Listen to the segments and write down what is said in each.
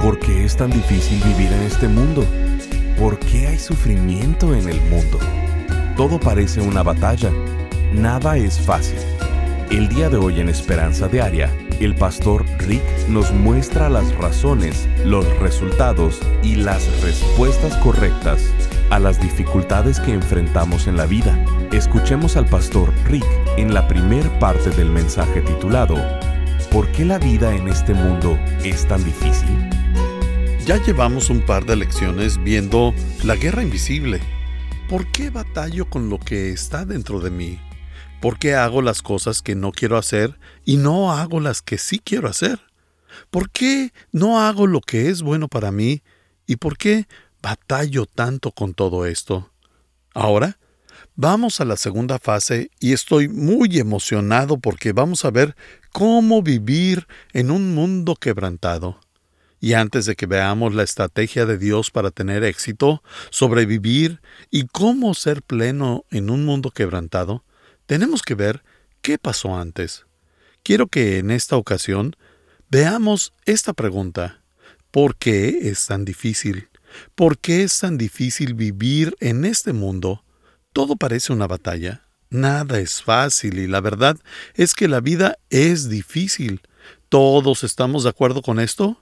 ¿Por qué es tan difícil vivir en este mundo? ¿Por qué hay sufrimiento en el mundo? Todo parece una batalla. Nada es fácil. El día de hoy en Esperanza Diaria, el pastor Rick nos muestra las razones, los resultados y las respuestas correctas a las dificultades que enfrentamos en la vida. Escuchemos al pastor Rick en la primer parte del mensaje titulado ¿Por qué la vida en este mundo es tan difícil? Ya llevamos un par de lecciones viendo la guerra invisible. ¿Por qué batallo con lo que está dentro de mí? ¿Por qué hago las cosas que no quiero hacer y no hago las que sí quiero hacer? ¿Por qué no hago lo que es bueno para mí y por qué batallo tanto con todo esto? Ahora, vamos a la segunda fase y estoy muy emocionado porque vamos a ver cómo vivir en un mundo quebrantado. Y antes de que veamos la estrategia de Dios para tener éxito, sobrevivir y cómo ser pleno en un mundo quebrantado, tenemos que ver qué pasó antes. Quiero que en esta ocasión veamos esta pregunta. ¿Por qué es tan difícil? ¿Por qué es tan difícil vivir en este mundo? Todo parece una batalla. Nada es fácil y la verdad es que la vida es difícil. ¿Todos estamos de acuerdo con esto?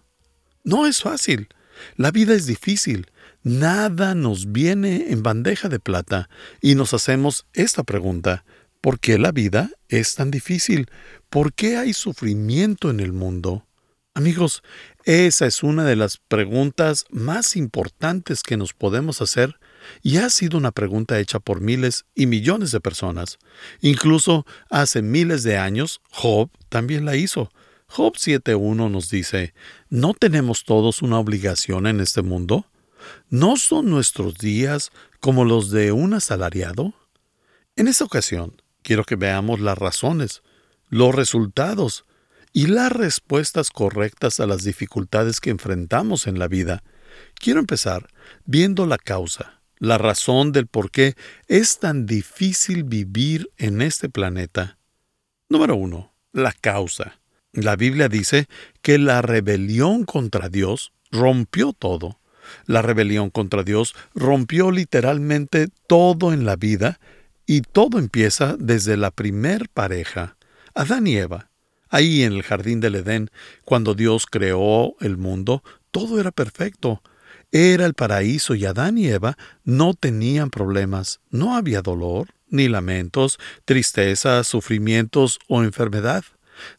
No es fácil. La vida es difícil. Nada nos viene en bandeja de plata y nos hacemos esta pregunta. ¿Por qué la vida es tan difícil? ¿Por qué hay sufrimiento en el mundo? Amigos, esa es una de las preguntas más importantes que nos podemos hacer y ha sido una pregunta hecha por miles y millones de personas. Incluso hace miles de años, Job también la hizo. Job 7.1 nos dice, ¿no tenemos todos una obligación en este mundo? ¿No son nuestros días como los de un asalariado? En esta ocasión, quiero que veamos las razones, los resultados y las respuestas correctas a las dificultades que enfrentamos en la vida. Quiero empezar viendo la causa, la razón del por qué es tan difícil vivir en este planeta. Número uno, la causa. La Biblia dice que la rebelión contra Dios rompió todo. La rebelión contra Dios rompió literalmente todo en la vida y todo empieza desde la primer pareja, Adán y Eva. Ahí en el jardín del Edén, cuando Dios creó el mundo, todo era perfecto. Era el paraíso y Adán y Eva no tenían problemas, no había dolor, ni lamentos, tristeza, sufrimientos o enfermedad.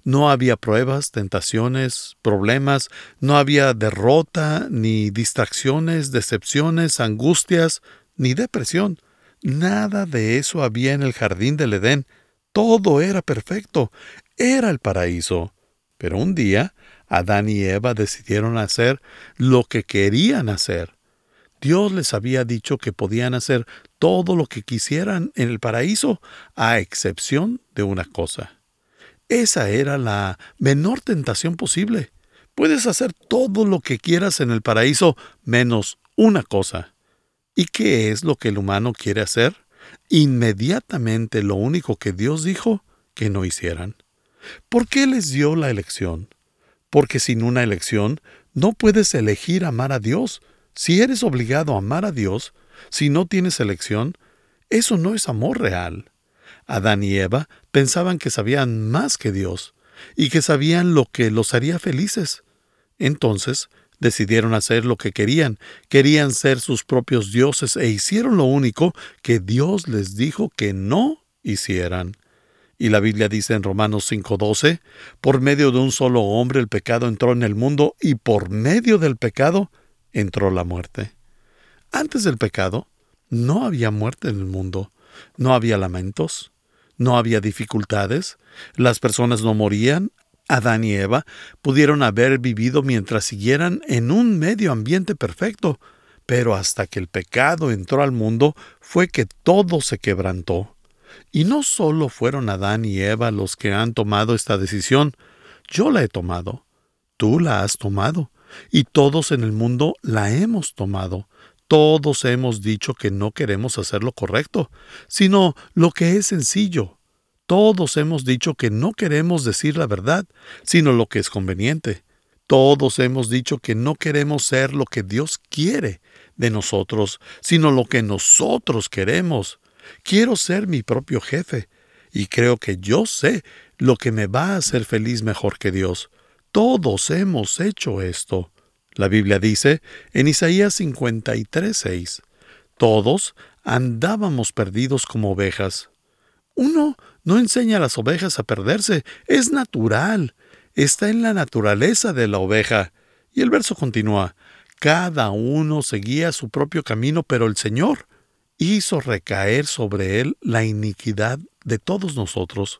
No había pruebas, tentaciones, problemas, no había derrota, ni distracciones, decepciones, angustias, ni depresión. Nada de eso había en el jardín del Edén. Todo era perfecto. Era el paraíso. Pero un día, Adán y Eva decidieron hacer lo que querían hacer. Dios les había dicho que podían hacer todo lo que quisieran en el paraíso, a excepción de una cosa. Esa era la menor tentación posible. Puedes hacer todo lo que quieras en el paraíso menos una cosa. ¿Y qué es lo que el humano quiere hacer? Inmediatamente lo único que Dios dijo que no hicieran. ¿Por qué les dio la elección? Porque sin una elección no puedes elegir amar a Dios. Si eres obligado a amar a Dios, si no tienes elección, eso no es amor real. Adán y Eva pensaban que sabían más que Dios y que sabían lo que los haría felices. Entonces decidieron hacer lo que querían, querían ser sus propios dioses e hicieron lo único que Dios les dijo que no hicieran. Y la Biblia dice en Romanos 5:12, por medio de un solo hombre el pecado entró en el mundo y por medio del pecado entró la muerte. Antes del pecado no había muerte en el mundo, no había lamentos, no había dificultades, las personas no morían, Adán y Eva pudieron haber vivido mientras siguieran en un medio ambiente perfecto, pero hasta que el pecado entró al mundo fue que todo se quebrantó. Y no solo fueron Adán y Eva los que han tomado esta decisión, yo la he tomado, tú la has tomado, y todos en el mundo la hemos tomado. Todos hemos dicho que no queremos hacer lo correcto, sino lo que es sencillo, todos hemos dicho que no queremos decir la verdad, sino lo que es conveniente. Todos hemos dicho que no queremos ser lo que Dios quiere de nosotros, sino lo que nosotros queremos. Quiero ser mi propio jefe, y creo que yo sé lo que me va a hacer feliz mejor que Dios. Todos hemos hecho esto. La Biblia dice en Isaías 53:6, Todos andábamos perdidos como ovejas. Uno no enseña a las ovejas a perderse, es natural, está en la naturaleza de la oveja. Y el verso continúa, cada uno seguía su propio camino, pero el Señor hizo recaer sobre él la iniquidad de todos nosotros.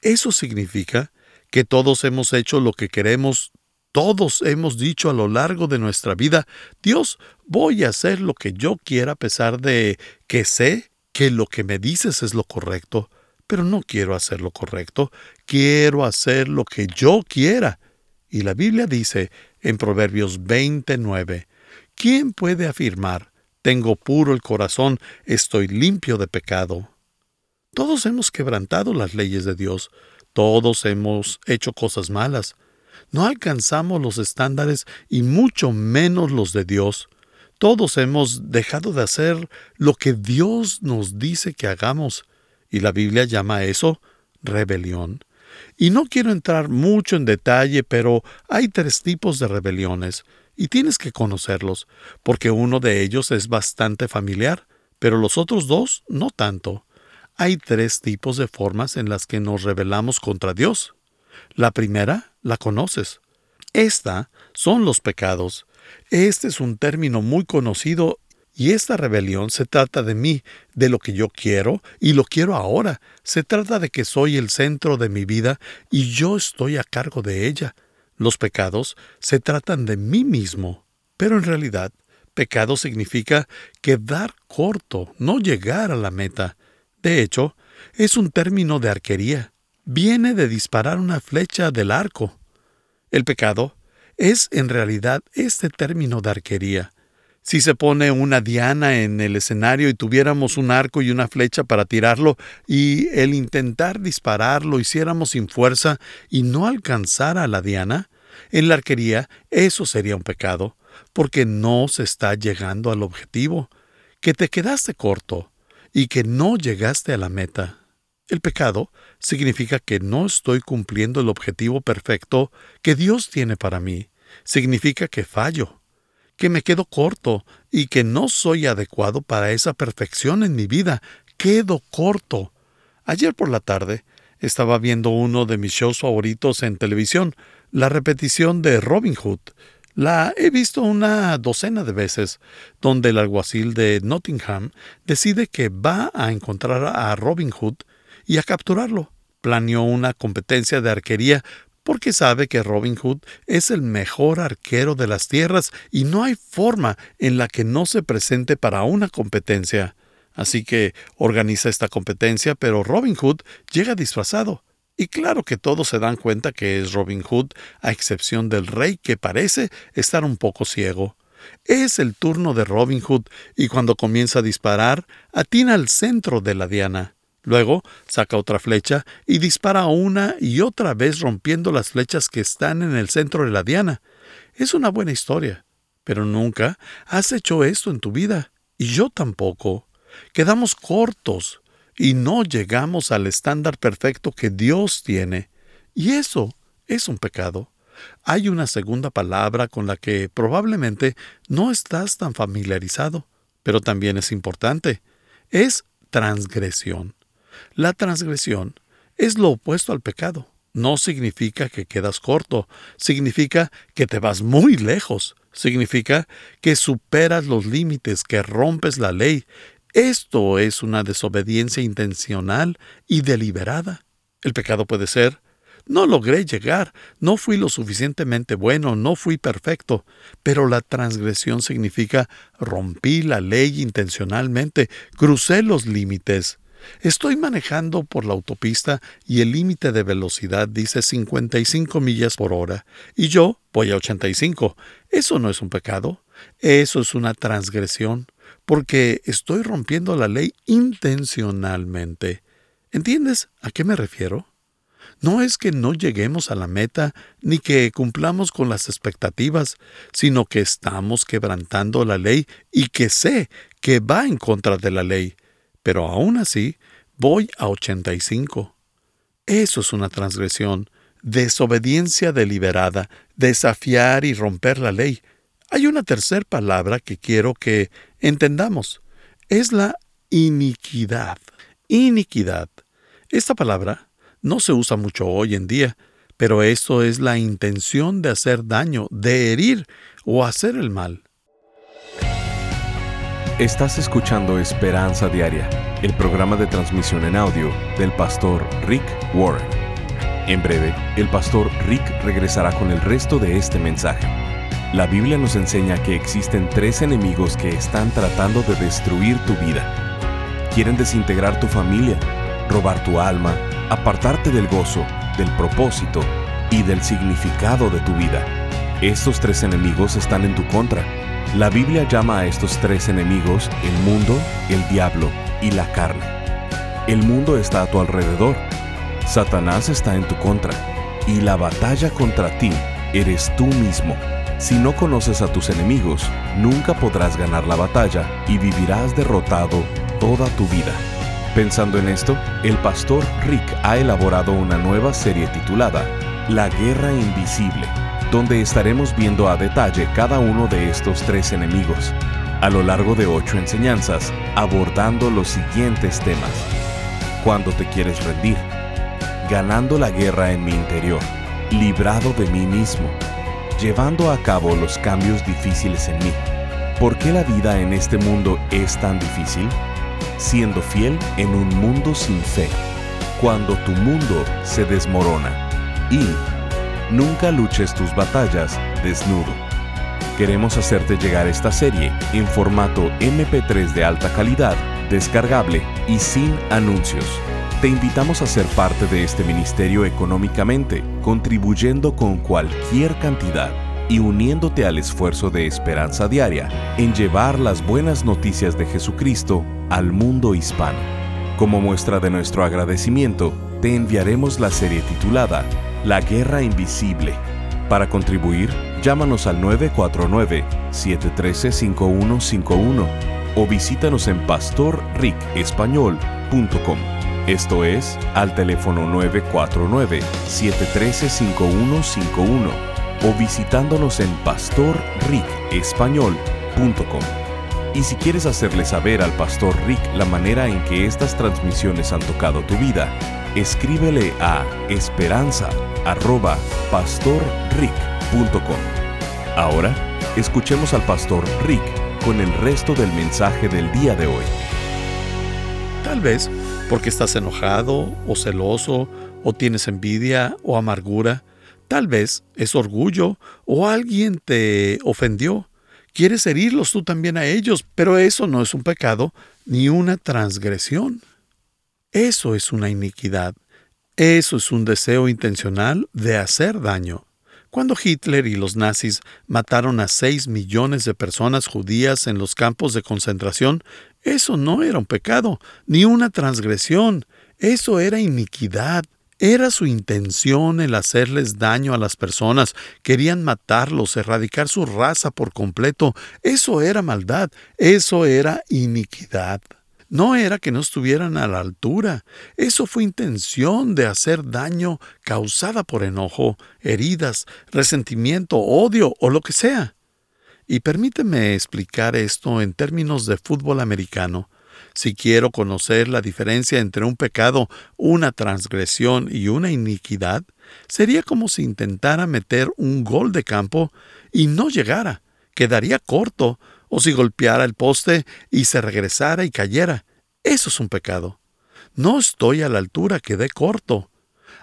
Eso significa que todos hemos hecho lo que queremos, todos hemos dicho a lo largo de nuestra vida, Dios, voy a hacer lo que yo quiera a pesar de que sé que lo que me dices es lo correcto pero no quiero hacer lo correcto, quiero hacer lo que yo quiera. Y la Biblia dice en Proverbios 29, ¿quién puede afirmar, tengo puro el corazón, estoy limpio de pecado? Todos hemos quebrantado las leyes de Dios, todos hemos hecho cosas malas. No alcanzamos los estándares y mucho menos los de Dios. Todos hemos dejado de hacer lo que Dios nos dice que hagamos y la Biblia llama eso rebelión. Y no quiero entrar mucho en detalle, pero hay tres tipos de rebeliones, y tienes que conocerlos, porque uno de ellos es bastante familiar, pero los otros dos no tanto. Hay tres tipos de formas en las que nos rebelamos contra Dios. La primera la conoces. Esta son los pecados. Este es un término muy conocido y esta rebelión se trata de mí, de lo que yo quiero, y lo quiero ahora. Se trata de que soy el centro de mi vida y yo estoy a cargo de ella. Los pecados se tratan de mí mismo. Pero en realidad, pecado significa quedar corto, no llegar a la meta. De hecho, es un término de arquería. Viene de disparar una flecha del arco. El pecado es en realidad este término de arquería si se pone una diana en el escenario y tuviéramos un arco y una flecha para tirarlo y el intentar dispararlo hiciéramos sin fuerza y no alcanzara a la diana, en la arquería eso sería un pecado, porque no se está llegando al objetivo, que te quedaste corto y que no llegaste a la meta. El pecado significa que no estoy cumpliendo el objetivo perfecto que Dios tiene para mí. Significa que fallo que me quedo corto y que no soy adecuado para esa perfección en mi vida. Quedo corto. Ayer por la tarde estaba viendo uno de mis shows favoritos en televisión, la repetición de Robin Hood. La he visto una docena de veces, donde el alguacil de Nottingham decide que va a encontrar a Robin Hood y a capturarlo. Planeó una competencia de arquería porque sabe que Robin Hood es el mejor arquero de las tierras y no hay forma en la que no se presente para una competencia. Así que organiza esta competencia, pero Robin Hood llega disfrazado. Y claro que todos se dan cuenta que es Robin Hood, a excepción del rey que parece estar un poco ciego. Es el turno de Robin Hood y cuando comienza a disparar, atina al centro de la diana. Luego saca otra flecha y dispara una y otra vez rompiendo las flechas que están en el centro de la diana. Es una buena historia, pero nunca has hecho esto en tu vida, y yo tampoco. Quedamos cortos y no llegamos al estándar perfecto que Dios tiene. Y eso es un pecado. Hay una segunda palabra con la que probablemente no estás tan familiarizado, pero también es importante. Es transgresión. La transgresión es lo opuesto al pecado. No significa que quedas corto, significa que te vas muy lejos, significa que superas los límites, que rompes la ley. Esto es una desobediencia intencional y deliberada. El pecado puede ser No logré llegar, no fui lo suficientemente bueno, no fui perfecto, pero la transgresión significa rompí la ley intencionalmente, crucé los límites. Estoy manejando por la autopista y el límite de velocidad dice 55 millas por hora y yo voy a 85. Eso no es un pecado, eso es una transgresión, porque estoy rompiendo la ley intencionalmente. ¿Entiendes a qué me refiero? No es que no lleguemos a la meta ni que cumplamos con las expectativas, sino que estamos quebrantando la ley y que sé que va en contra de la ley pero aún así voy a 85. Eso es una transgresión, desobediencia deliberada, desafiar y romper la ley. Hay una tercera palabra que quiero que entendamos. Es la iniquidad. Iniquidad. Esta palabra no se usa mucho hoy en día, pero eso es la intención de hacer daño, de herir o hacer el mal. Estás escuchando Esperanza Diaria, el programa de transmisión en audio del pastor Rick Warren. En breve, el pastor Rick regresará con el resto de este mensaje. La Biblia nos enseña que existen tres enemigos que están tratando de destruir tu vida. Quieren desintegrar tu familia, robar tu alma, apartarte del gozo, del propósito y del significado de tu vida. Estos tres enemigos están en tu contra la Biblia llama a estos tres enemigos el mundo, el diablo y la carne. El mundo está a tu alrededor. Satanás está en tu contra. Y la batalla contra ti eres tú mismo. Si no conoces a tus enemigos, nunca podrás ganar la batalla y vivirás derrotado toda tu vida. Pensando en esto, el pastor Rick ha elaborado una nueva serie titulada La Guerra Invisible donde estaremos viendo a detalle cada uno de estos tres enemigos, a lo largo de ocho enseñanzas, abordando los siguientes temas. Cuando te quieres rendir, ganando la guerra en mi interior, librado de mí mismo, llevando a cabo los cambios difíciles en mí. ¿Por qué la vida en este mundo es tan difícil? Siendo fiel en un mundo sin fe, cuando tu mundo se desmorona y Nunca luches tus batallas desnudo. Queremos hacerte llegar esta serie en formato MP3 de alta calidad, descargable y sin anuncios. Te invitamos a ser parte de este ministerio económicamente, contribuyendo con cualquier cantidad y uniéndote al esfuerzo de esperanza diaria en llevar las buenas noticias de Jesucristo al mundo hispano. Como muestra de nuestro agradecimiento, te enviaremos la serie titulada la Guerra Invisible. Para contribuir, llámanos al 949-713-5151 o visítanos en pastorricespañol.com. Esto es, al teléfono 949-713-5151 o visitándonos en pastorricespañol.com. Y si quieres hacerle saber al pastor Rick la manera en que estas transmisiones han tocado tu vida, escríbele a esperanza.pastorrick.com. Ahora, escuchemos al pastor Rick con el resto del mensaje del día de hoy. Tal vez porque estás enojado o celoso o tienes envidia o amargura. Tal vez es orgullo o alguien te ofendió. Quieres herirlos tú también a ellos, pero eso no es un pecado ni una transgresión. Eso es una iniquidad. Eso es un deseo intencional de hacer daño. Cuando Hitler y los nazis mataron a seis millones de personas judías en los campos de concentración, eso no era un pecado, ni una transgresión, eso era iniquidad. Era su intención el hacerles daño a las personas, querían matarlos, erradicar su raza por completo. Eso era maldad, eso era iniquidad. No era que no estuvieran a la altura, eso fue intención de hacer daño causada por enojo, heridas, resentimiento, odio o lo que sea. Y permíteme explicar esto en términos de fútbol americano. Si quiero conocer la diferencia entre un pecado, una transgresión y una iniquidad, sería como si intentara meter un gol de campo y no llegara, quedaría corto, o si golpeara el poste y se regresara y cayera. Eso es un pecado. No estoy a la altura, quedé corto.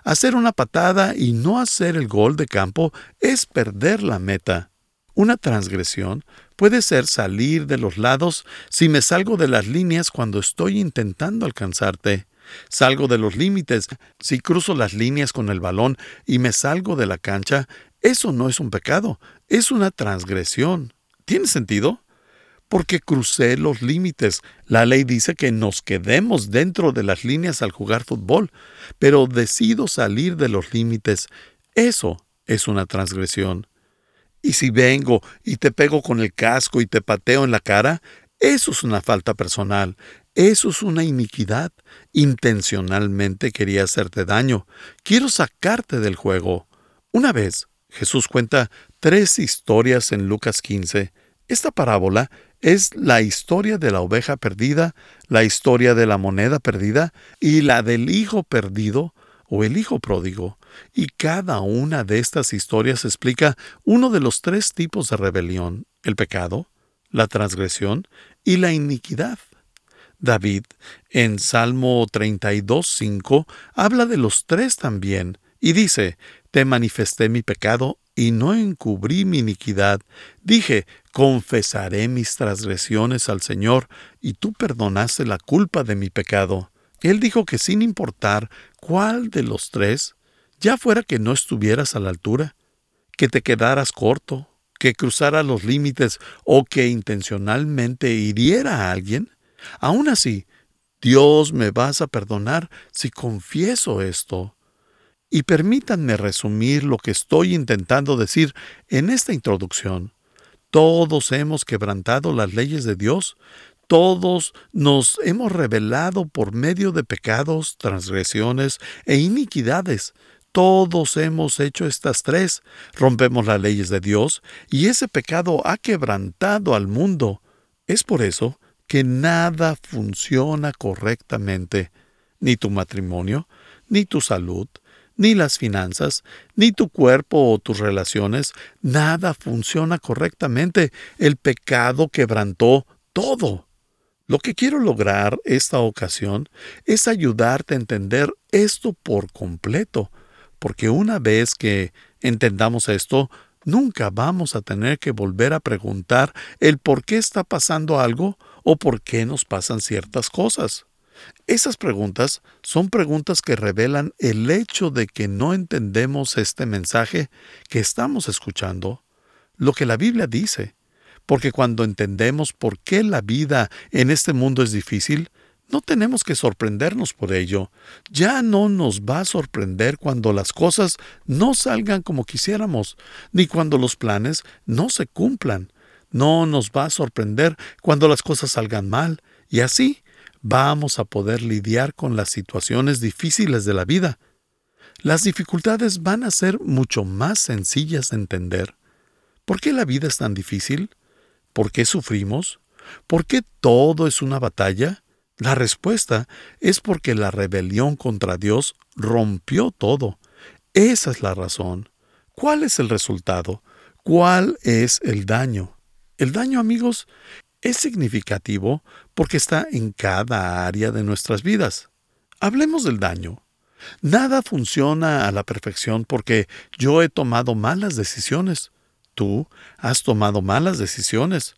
Hacer una patada y no hacer el gol de campo es perder la meta. Una transgresión puede ser salir de los lados si me salgo de las líneas cuando estoy intentando alcanzarte. Salgo de los límites si cruzo las líneas con el balón y me salgo de la cancha. Eso no es un pecado, es una transgresión. ¿Tiene sentido? Porque crucé los límites. La ley dice que nos quedemos dentro de las líneas al jugar fútbol, pero decido salir de los límites. Eso es una transgresión. Y si vengo y te pego con el casco y te pateo en la cara, eso es una falta personal, eso es una iniquidad. Intencionalmente quería hacerte daño. Quiero sacarte del juego. Una vez, Jesús cuenta tres historias en Lucas 15. Esta parábola es la historia de la oveja perdida, la historia de la moneda perdida y la del hijo perdido o el hijo pródigo. Y cada una de estas historias explica uno de los tres tipos de rebelión, el pecado, la transgresión y la iniquidad. David, en Salmo 32.5, habla de los tres también, y dice, Te manifesté mi pecado y no encubrí mi iniquidad. Dije, confesaré mis transgresiones al Señor, y tú perdonaste la culpa de mi pecado. Él dijo que sin importar cuál de los tres, ya fuera que no estuvieras a la altura, que te quedaras corto, que cruzara los límites o que intencionalmente hiriera a alguien, aún así, Dios me vas a perdonar si confieso esto. Y permítanme resumir lo que estoy intentando decir en esta introducción. Todos hemos quebrantado las leyes de Dios, todos nos hemos revelado por medio de pecados, transgresiones e iniquidades. Todos hemos hecho estas tres. Rompemos las leyes de Dios y ese pecado ha quebrantado al mundo. Es por eso que nada funciona correctamente. Ni tu matrimonio, ni tu salud, ni las finanzas, ni tu cuerpo o tus relaciones, nada funciona correctamente. El pecado quebrantó todo. Lo que quiero lograr esta ocasión es ayudarte a entender esto por completo, porque una vez que entendamos esto, nunca vamos a tener que volver a preguntar el por qué está pasando algo o por qué nos pasan ciertas cosas. Esas preguntas son preguntas que revelan el hecho de que no entendemos este mensaje que estamos escuchando, lo que la Biblia dice, porque cuando entendemos por qué la vida en este mundo es difícil, no tenemos que sorprendernos por ello. Ya no nos va a sorprender cuando las cosas no salgan como quisiéramos, ni cuando los planes no se cumplan. No nos va a sorprender cuando las cosas salgan mal, y así vamos a poder lidiar con las situaciones difíciles de la vida. Las dificultades van a ser mucho más sencillas de entender. ¿Por qué la vida es tan difícil? ¿Por qué sufrimos? ¿Por qué todo es una batalla? La respuesta es porque la rebelión contra Dios rompió todo. Esa es la razón. ¿Cuál es el resultado? ¿Cuál es el daño? El daño, amigos, es significativo porque está en cada área de nuestras vidas. Hablemos del daño. Nada funciona a la perfección porque yo he tomado malas decisiones. Tú has tomado malas decisiones.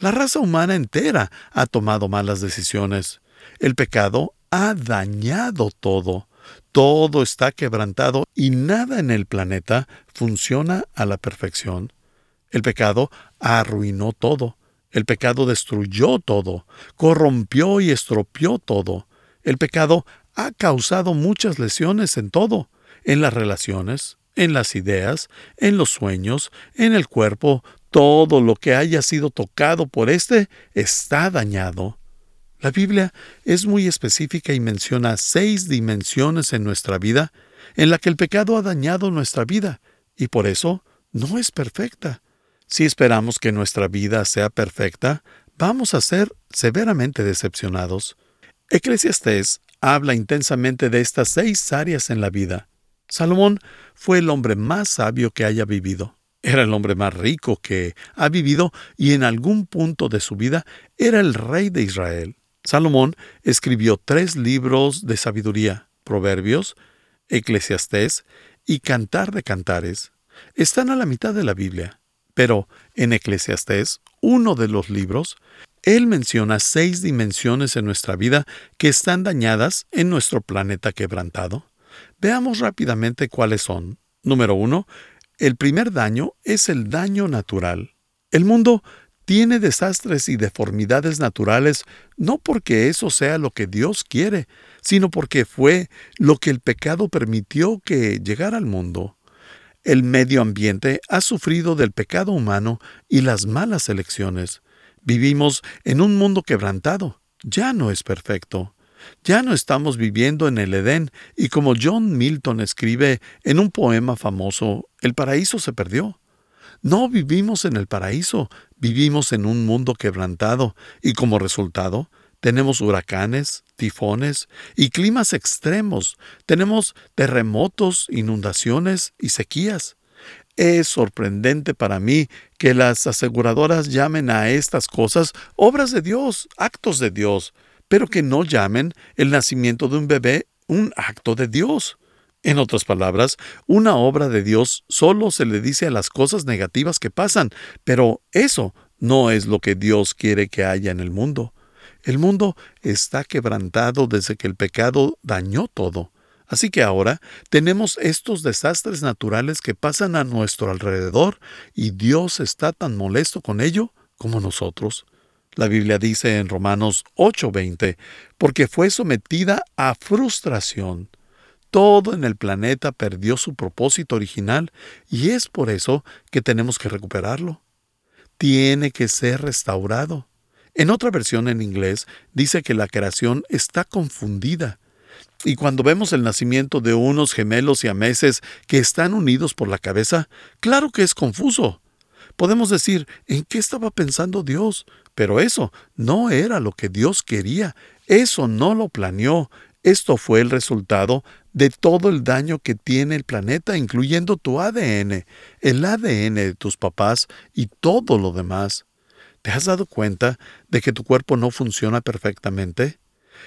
La raza humana entera ha tomado malas decisiones. El pecado ha dañado todo. Todo está quebrantado y nada en el planeta funciona a la perfección. El pecado arruinó todo. El pecado destruyó todo, corrompió y estropeó todo. El pecado ha causado muchas lesiones en todo, en las relaciones, en las ideas, en los sueños, en el cuerpo, todo lo que haya sido tocado por éste está dañado. La Biblia es muy específica y menciona seis dimensiones en nuestra vida en la que el pecado ha dañado nuestra vida, y por eso no es perfecta. Si esperamos que nuestra vida sea perfecta, vamos a ser severamente decepcionados. Eclesiastés habla intensamente de estas seis áreas en la vida. Salomón fue el hombre más sabio que haya vivido. Era el hombre más rico que ha vivido y en algún punto de su vida era el rey de Israel. Salomón escribió tres libros de sabiduría, Proverbios, Eclesiastés y Cantar de Cantares están a la mitad de la Biblia, pero en Eclesiastés, uno de los libros, él menciona seis dimensiones en nuestra vida que están dañadas en nuestro planeta quebrantado. Veamos rápidamente cuáles son. Número uno, el primer daño es el daño natural. El mundo tiene desastres y deformidades naturales no porque eso sea lo que Dios quiere, sino porque fue lo que el pecado permitió que llegara al mundo. El medio ambiente ha sufrido del pecado humano y las malas elecciones. Vivimos en un mundo quebrantado. Ya no es perfecto. Ya no estamos viviendo en el Edén y como John Milton escribe en un poema famoso, el paraíso se perdió. No vivimos en el paraíso, vivimos en un mundo quebrantado y como resultado tenemos huracanes, tifones y climas extremos, tenemos terremotos, inundaciones y sequías. Es sorprendente para mí que las aseguradoras llamen a estas cosas obras de Dios, actos de Dios, pero que no llamen el nacimiento de un bebé un acto de Dios. En otras palabras, una obra de Dios solo se le dice a las cosas negativas que pasan, pero eso no es lo que Dios quiere que haya en el mundo. El mundo está quebrantado desde que el pecado dañó todo. Así que ahora tenemos estos desastres naturales que pasan a nuestro alrededor y Dios está tan molesto con ello como nosotros. La Biblia dice en Romanos 8:20, porque fue sometida a frustración. Todo en el planeta perdió su propósito original y es por eso que tenemos que recuperarlo. Tiene que ser restaurado. En otra versión en inglés dice que la creación está confundida. Y cuando vemos el nacimiento de unos gemelos y ameses que están unidos por la cabeza, claro que es confuso. Podemos decir, ¿en qué estaba pensando Dios? Pero eso no era lo que Dios quería, eso no lo planeó, esto fue el resultado de todo el daño que tiene el planeta, incluyendo tu ADN, el ADN de tus papás y todo lo demás. ¿Te has dado cuenta de que tu cuerpo no funciona perfectamente?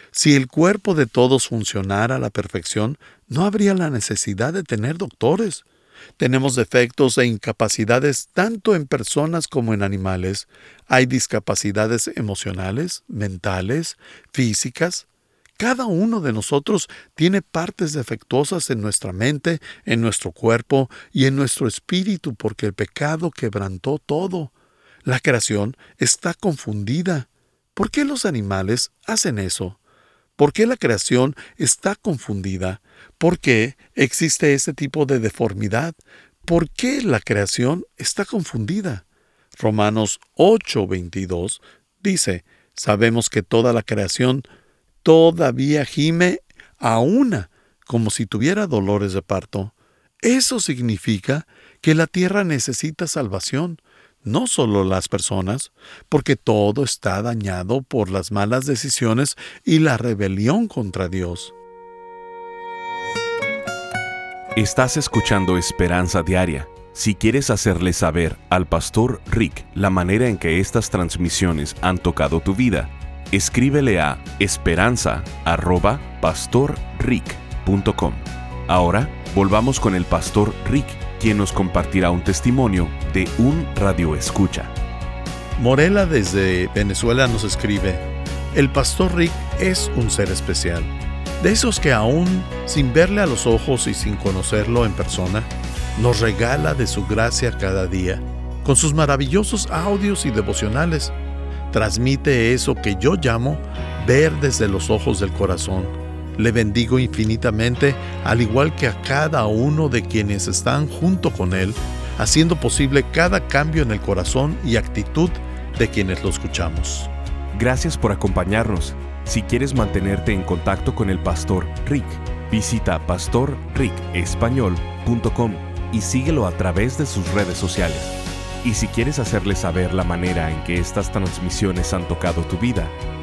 Si el cuerpo de todos funcionara a la perfección, no habría la necesidad de tener doctores. Tenemos defectos e incapacidades tanto en personas como en animales. Hay discapacidades emocionales, mentales, físicas. Cada uno de nosotros tiene partes defectuosas en nuestra mente, en nuestro cuerpo y en nuestro espíritu porque el pecado quebrantó todo. La creación está confundida. ¿Por qué los animales hacen eso? ¿Por qué la creación está confundida? ¿Por qué existe ese tipo de deformidad? ¿Por qué la creación está confundida? Romanos 8:22 dice, sabemos que toda la creación todavía gime a una como si tuviera dolores de parto. Eso significa que la tierra necesita salvación, no solo las personas, porque todo está dañado por las malas decisiones y la rebelión contra Dios. Estás escuchando Esperanza Diaria. Si quieres hacerle saber al pastor Rick la manera en que estas transmisiones han tocado tu vida, escríbele a esperanza.pastorrick.com. Ahora volvamos con el pastor Rick quien nos compartirá un testimonio de un radio escucha. Morela desde Venezuela nos escribe, el pastor Rick es un ser especial, de esos que aún sin verle a los ojos y sin conocerlo en persona, nos regala de su gracia cada día, con sus maravillosos audios y devocionales. Transmite eso que yo llamo ver desde los ojos del corazón le bendigo infinitamente, al igual que a cada uno de quienes están junto con Él, haciendo posible cada cambio en el corazón y actitud de quienes lo escuchamos. Gracias por acompañarnos. Si quieres mantenerte en contacto con el pastor Rick, visita pastorricespañol.com y síguelo a través de sus redes sociales. Y si quieres hacerle saber la manera en que estas transmisiones han tocado tu vida,